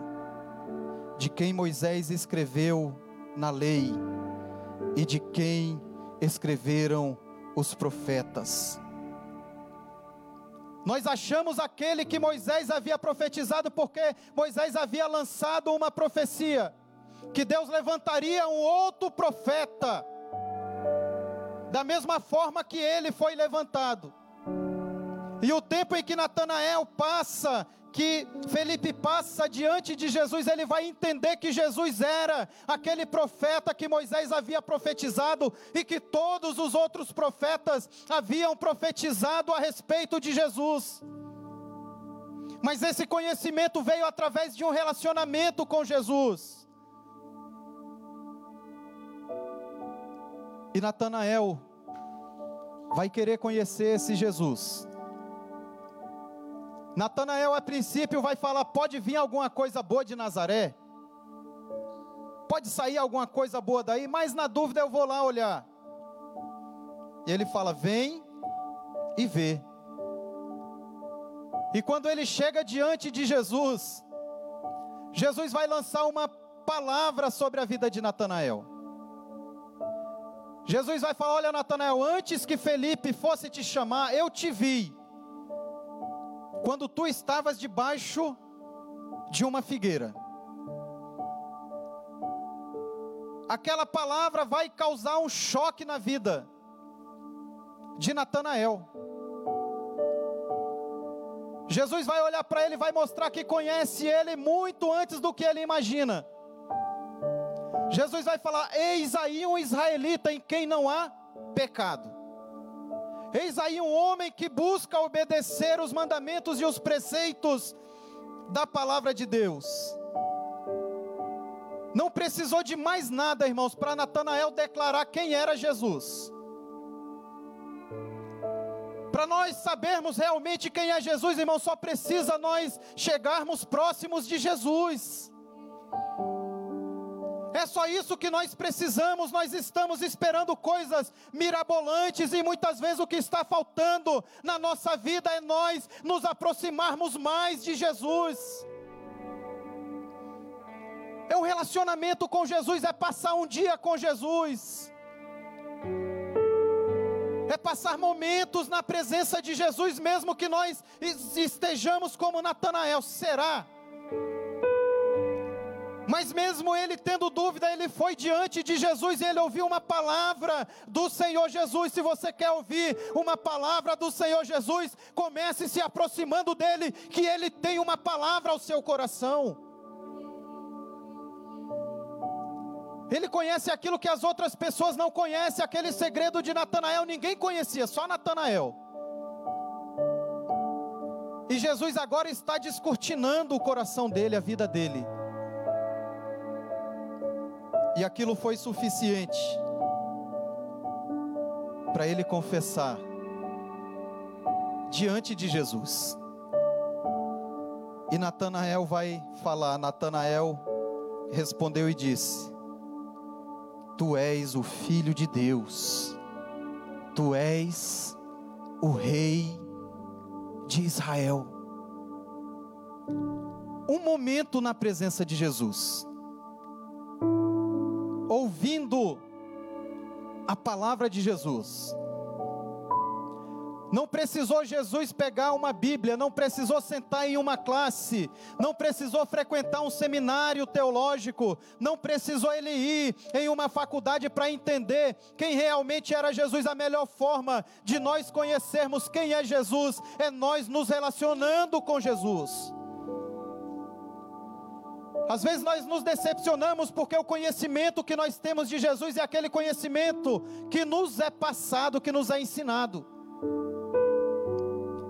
de quem Moisés escreveu na lei e de quem escreveram os profetas nós achamos aquele que Moisés havia profetizado, porque Moisés havia lançado uma profecia: que Deus levantaria um outro profeta, da mesma forma que ele foi levantado. E o tempo em que Natanael passa que Felipe passa diante de Jesus, ele vai entender que Jesus era aquele profeta que Moisés havia profetizado e que todos os outros profetas haviam profetizado a respeito de Jesus. Mas esse conhecimento veio através de um relacionamento com Jesus. E Natanael vai querer conhecer esse Jesus. Natanael, a princípio, vai falar: pode vir alguma coisa boa de Nazaré? Pode sair alguma coisa boa daí? Mas na dúvida eu vou lá olhar. E ele fala: vem e vê. E quando ele chega diante de Jesus, Jesus vai lançar uma palavra sobre a vida de Natanael. Jesus vai falar: Olha, Natanael, antes que Felipe fosse te chamar, eu te vi quando tu estavas debaixo de uma figueira. Aquela palavra vai causar um choque na vida de Natanael. Jesus vai olhar para ele e vai mostrar que conhece ele muito antes do que ele imagina. Jesus vai falar: Eis aí um israelita em quem não há pecado. Eis aí um homem que busca obedecer os mandamentos e os preceitos da palavra de Deus. Não precisou de mais nada, irmãos, para Natanael declarar quem era Jesus. Para nós sabermos realmente quem é Jesus, irmãos, só precisa nós chegarmos próximos de Jesus. É só isso que nós precisamos. Nós estamos esperando coisas mirabolantes e muitas vezes o que está faltando na nossa vida é nós nos aproximarmos mais de Jesus. É um relacionamento com Jesus, é passar um dia com Jesus. É passar momentos na presença de Jesus, mesmo que nós estejamos como Natanael. Será? Mas mesmo ele tendo dúvida, ele foi diante de Jesus e ele ouviu uma palavra do Senhor Jesus. Se você quer ouvir uma palavra do Senhor Jesus, comece se aproximando dele, que ele tem uma palavra ao seu coração. Ele conhece aquilo que as outras pessoas não conhecem, aquele segredo de Natanael, ninguém conhecia, só Natanael. E Jesus agora está descortinando o coração dele, a vida dele. E aquilo foi suficiente para ele confessar diante de Jesus. E Natanael vai falar. Natanael respondeu e disse: Tu és o filho de Deus. Tu és o rei de Israel. Um momento na presença de Jesus ouvindo a palavra de Jesus. Não precisou Jesus pegar uma Bíblia, não precisou sentar em uma classe, não precisou frequentar um seminário teológico, não precisou ele ir em uma faculdade para entender quem realmente era Jesus. A melhor forma de nós conhecermos quem é Jesus é nós nos relacionando com Jesus. Às vezes nós nos decepcionamos porque o conhecimento que nós temos de Jesus é aquele conhecimento que nos é passado, que nos é ensinado.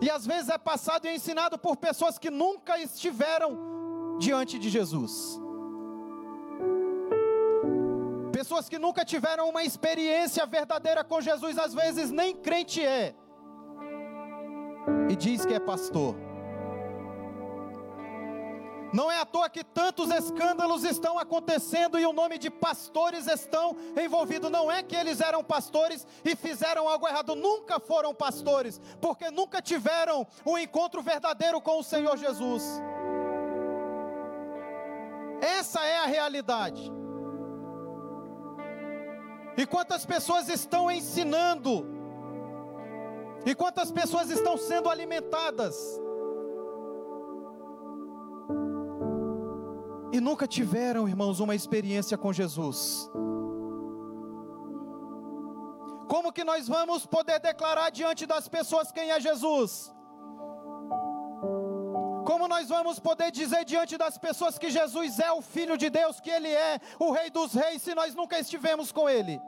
E às vezes é passado e ensinado por pessoas que nunca estiveram diante de Jesus. Pessoas que nunca tiveram uma experiência verdadeira com Jesus, às vezes nem crente é. E diz que é pastor. Não é à toa que tantos escândalos estão acontecendo e o nome de pastores estão envolvidos. Não é que eles eram pastores e fizeram algo errado, nunca foram pastores, porque nunca tiveram um encontro verdadeiro com o Senhor Jesus. Essa é a realidade. E quantas pessoas estão ensinando, e quantas pessoas estão sendo alimentadas, nunca tiveram, irmãos, uma experiência com Jesus. Como que nós vamos poder declarar diante das pessoas quem é Jesus? Como nós vamos poder dizer diante das pessoas que Jesus é o Filho de Deus, que Ele é o Rei dos Reis, se nós nunca estivemos com Ele?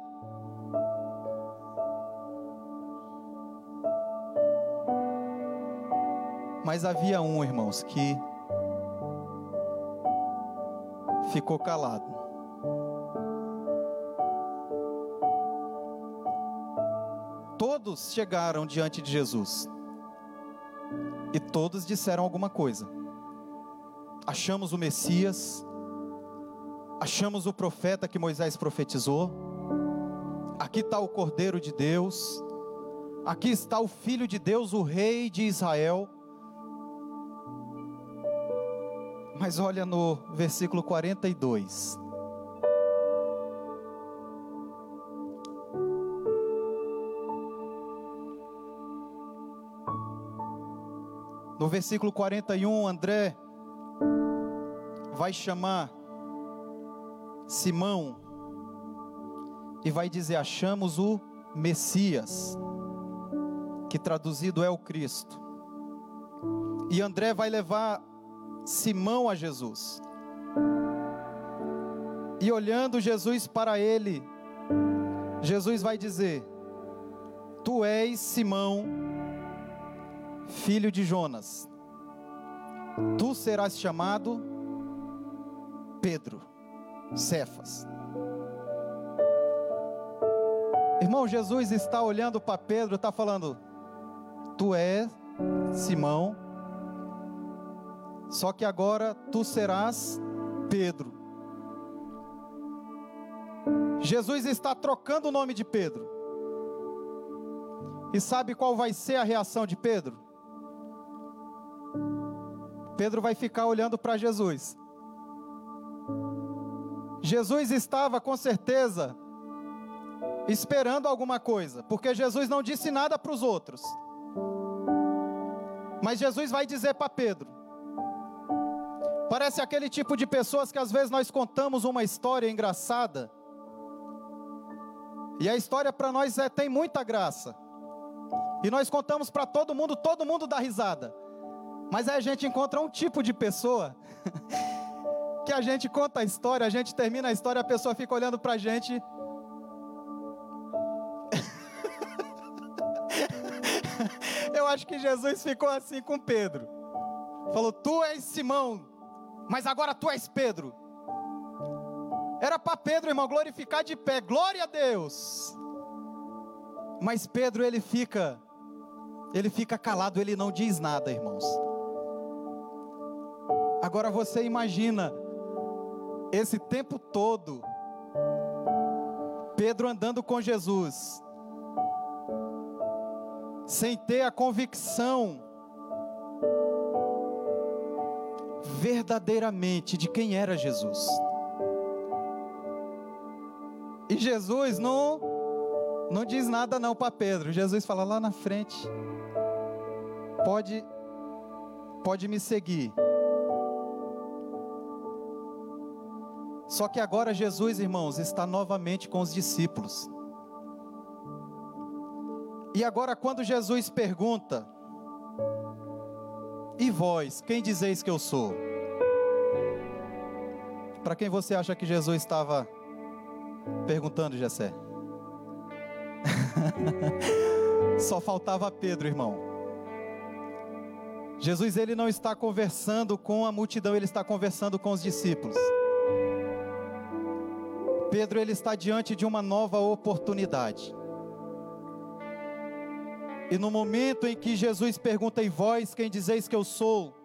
Mas havia um, irmãos, que ficou calado. Todos chegaram diante de Jesus. E todos disseram alguma coisa. Achamos o Messias, achamos o profeta que Moisés profetizou, aqui está o Cordeiro de Deus, aqui está o Filho de Deus, o Rei de Israel. Mas olha no versículo 42. No versículo 41, André vai chamar Simão e vai dizer: Achamos o Messias, que traduzido é o Cristo. E André vai levar Simão a Jesus. E olhando Jesus para ele, Jesus vai dizer: Tu és Simão filho de Jonas, tu serás chamado Pedro, Cefas. Irmão, Jesus está olhando para Pedro, está falando: Tu és Simão, só que agora tu serás Pedro. Jesus está trocando o nome de Pedro. E sabe qual vai ser a reação de Pedro? Pedro vai ficar olhando para Jesus. Jesus estava com certeza esperando alguma coisa, porque Jesus não disse nada para os outros. Mas Jesus vai dizer para Pedro. Parece aquele tipo de pessoas que às vezes nós contamos uma história engraçada. E a história para nós é, tem muita graça. E nós contamos para todo mundo, todo mundo dá risada. Mas aí a gente encontra um tipo de pessoa que a gente conta a história, a gente termina a história, a pessoa fica olhando para a gente. Eu acho que Jesus ficou assim com Pedro. Falou: Tu és Simão, mas agora tu és Pedro. Era para Pedro, irmão, glorificar de pé, glória a Deus. Mas Pedro, ele fica, ele fica calado, ele não diz nada, irmãos. Agora você imagina esse tempo todo Pedro andando com Jesus, sem ter a convicção verdadeiramente de quem era Jesus. E Jesus não não diz nada não para Pedro. Jesus fala lá na frente. Pode pode me seguir. Só que agora Jesus, irmãos, está novamente com os discípulos. E agora, quando Jesus pergunta: E vós, quem dizeis que eu sou? Para quem você acha que Jesus estava perguntando, Jessé? Só faltava Pedro, irmão. Jesus ele não está conversando com a multidão, ele está conversando com os discípulos. Pedro ele está diante de uma nova oportunidade. E no momento em que Jesus pergunta em vós, quem dizeis que eu sou?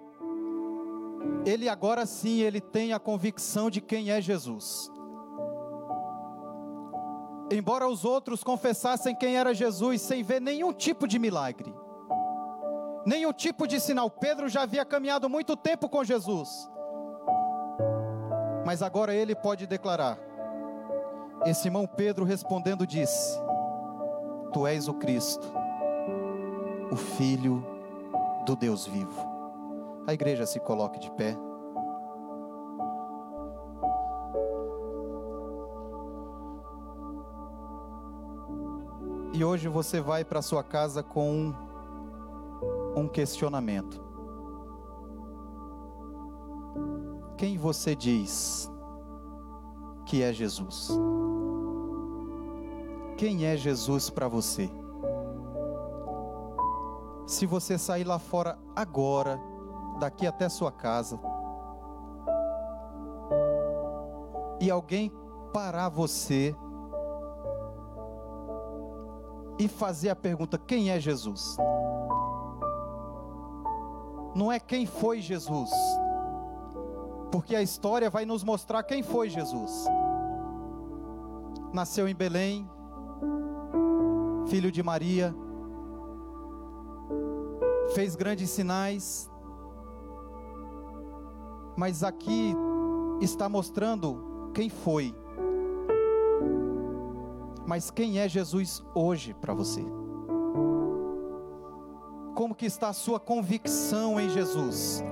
Ele agora sim, ele tem a convicção de quem é Jesus. Embora os outros confessassem quem era Jesus sem ver nenhum tipo de milagre, nenhum tipo de sinal, Pedro já havia caminhado muito tempo com Jesus. Mas agora ele pode declarar: e Simão Pedro respondendo disse: Tu és o Cristo, o Filho do Deus vivo. A igreja se coloque de pé. E hoje você vai para sua casa com um, um questionamento. Quem você diz que é Jesus? Quem é Jesus para você? Se você sair lá fora agora, daqui até sua casa, e alguém parar você e fazer a pergunta: quem é Jesus? não é quem foi Jesus, porque a história vai nos mostrar quem foi Jesus. Nasceu em Belém, filho de Maria, fez grandes sinais, mas aqui está mostrando quem foi. Mas quem é Jesus hoje para você? Como que está a sua convicção em Jesus?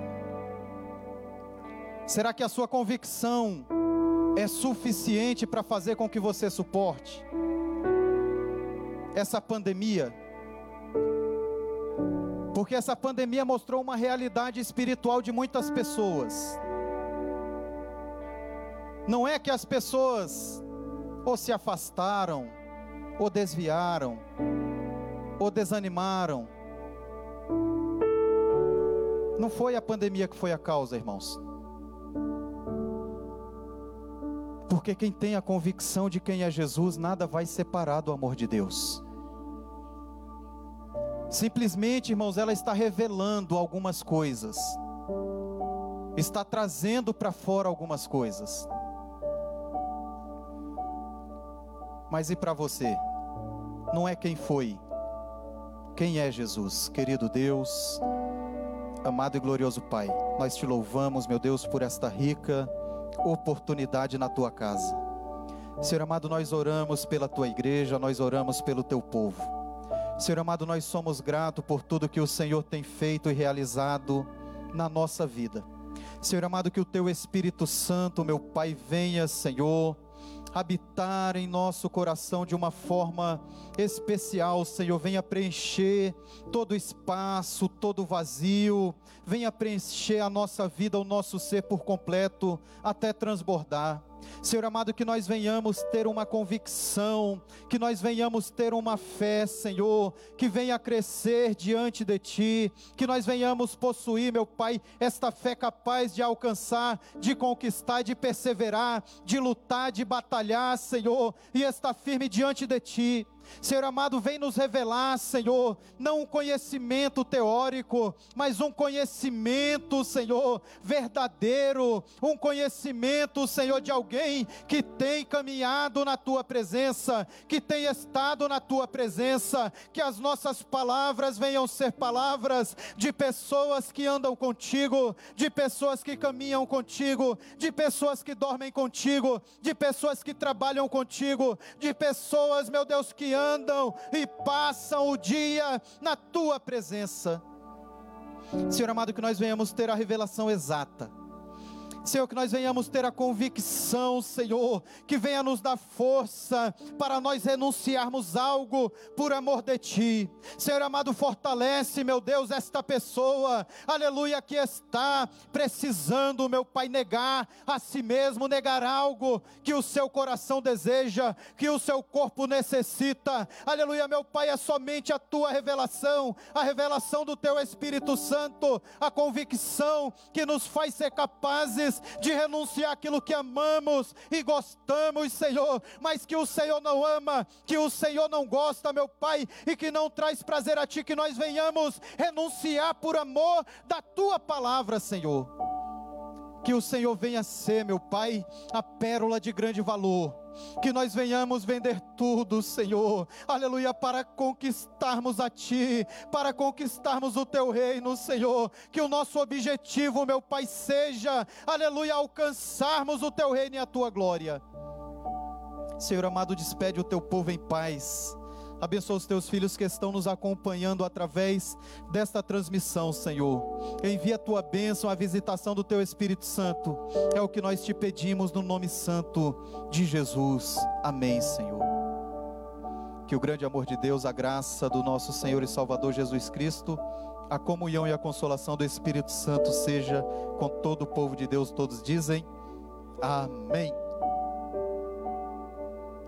Será que a sua convicção é suficiente para fazer com que você suporte essa pandemia? Porque essa pandemia mostrou uma realidade espiritual de muitas pessoas. Não é que as pessoas ou se afastaram, ou desviaram, ou desanimaram. Não foi a pandemia que foi a causa, irmãos. Porque quem tem a convicção de quem é Jesus, nada vai separar do amor de Deus. Simplesmente, irmãos, ela está revelando algumas coisas, está trazendo para fora algumas coisas. Mas e para você? Não é quem foi, quem é Jesus, querido Deus, amado e glorioso Pai. Nós te louvamos, meu Deus, por esta rica oportunidade na tua casa. Senhor amado, nós oramos pela tua igreja, nós oramos pelo teu povo. Senhor amado, nós somos gratos por tudo que o Senhor tem feito e realizado na nossa vida. Senhor amado, que o teu Espírito Santo, meu Pai, venha, Senhor, habitar em nosso coração de uma forma especial, Senhor. Venha preencher todo o espaço, todo o vazio, venha preencher a nossa vida, o nosso ser por completo, até transbordar. Senhor amado, que nós venhamos ter uma convicção, que nós venhamos ter uma fé, Senhor, que venha crescer diante de Ti, que nós venhamos possuir, meu Pai, esta fé capaz de alcançar, de conquistar, de perseverar, de lutar, de batalhar, Senhor, e estar firme diante de Ti. Senhor amado, vem nos revelar, Senhor, não um conhecimento teórico, mas um conhecimento, Senhor, verdadeiro, um conhecimento, Senhor, de alguém que tem caminhado na tua presença, que tem estado na tua presença, que as nossas palavras venham ser palavras de pessoas que andam contigo, de pessoas que caminham contigo, de pessoas que dormem contigo, de pessoas que trabalham contigo, de pessoas, meu Deus, que andam e passam o dia na tua presença. Senhor amado, que nós venhamos ter a revelação exata Senhor, que nós venhamos ter a convicção, Senhor, que venha nos dar força para nós renunciarmos algo por amor de Ti. Senhor amado, fortalece, meu Deus, esta pessoa, aleluia, que está precisando, meu Pai, negar a si mesmo, negar algo que o seu coração deseja, que o seu corpo necessita. Aleluia, meu Pai, é somente a Tua revelação, a revelação do Teu Espírito Santo, a convicção que nos faz ser capazes de renunciar aquilo que amamos e gostamos, Senhor, mas que o Senhor não ama, que o Senhor não gosta, meu Pai, e que não traz prazer a Ti, que nós venhamos renunciar por amor da Tua palavra, Senhor. Que o Senhor venha ser, meu Pai, a pérola de grande valor. Que nós venhamos vender tudo, Senhor, aleluia, para conquistarmos a Ti, para conquistarmos o Teu reino, Senhor, que o nosso objetivo, meu Pai, seja, aleluia, alcançarmos o Teu reino e a Tua glória. Senhor amado, despede o Teu povo em paz Abençoa os teus filhos que estão nos acompanhando através desta transmissão, Senhor. Envia a tua bênção, a visitação do teu Espírito Santo. É o que nós te pedimos no nome santo de Jesus. Amém, Senhor. Que o grande amor de Deus, a graça do nosso Senhor e Salvador Jesus Cristo, a comunhão e a consolação do Espírito Santo seja com todo o povo de Deus. Todos dizem: Amém.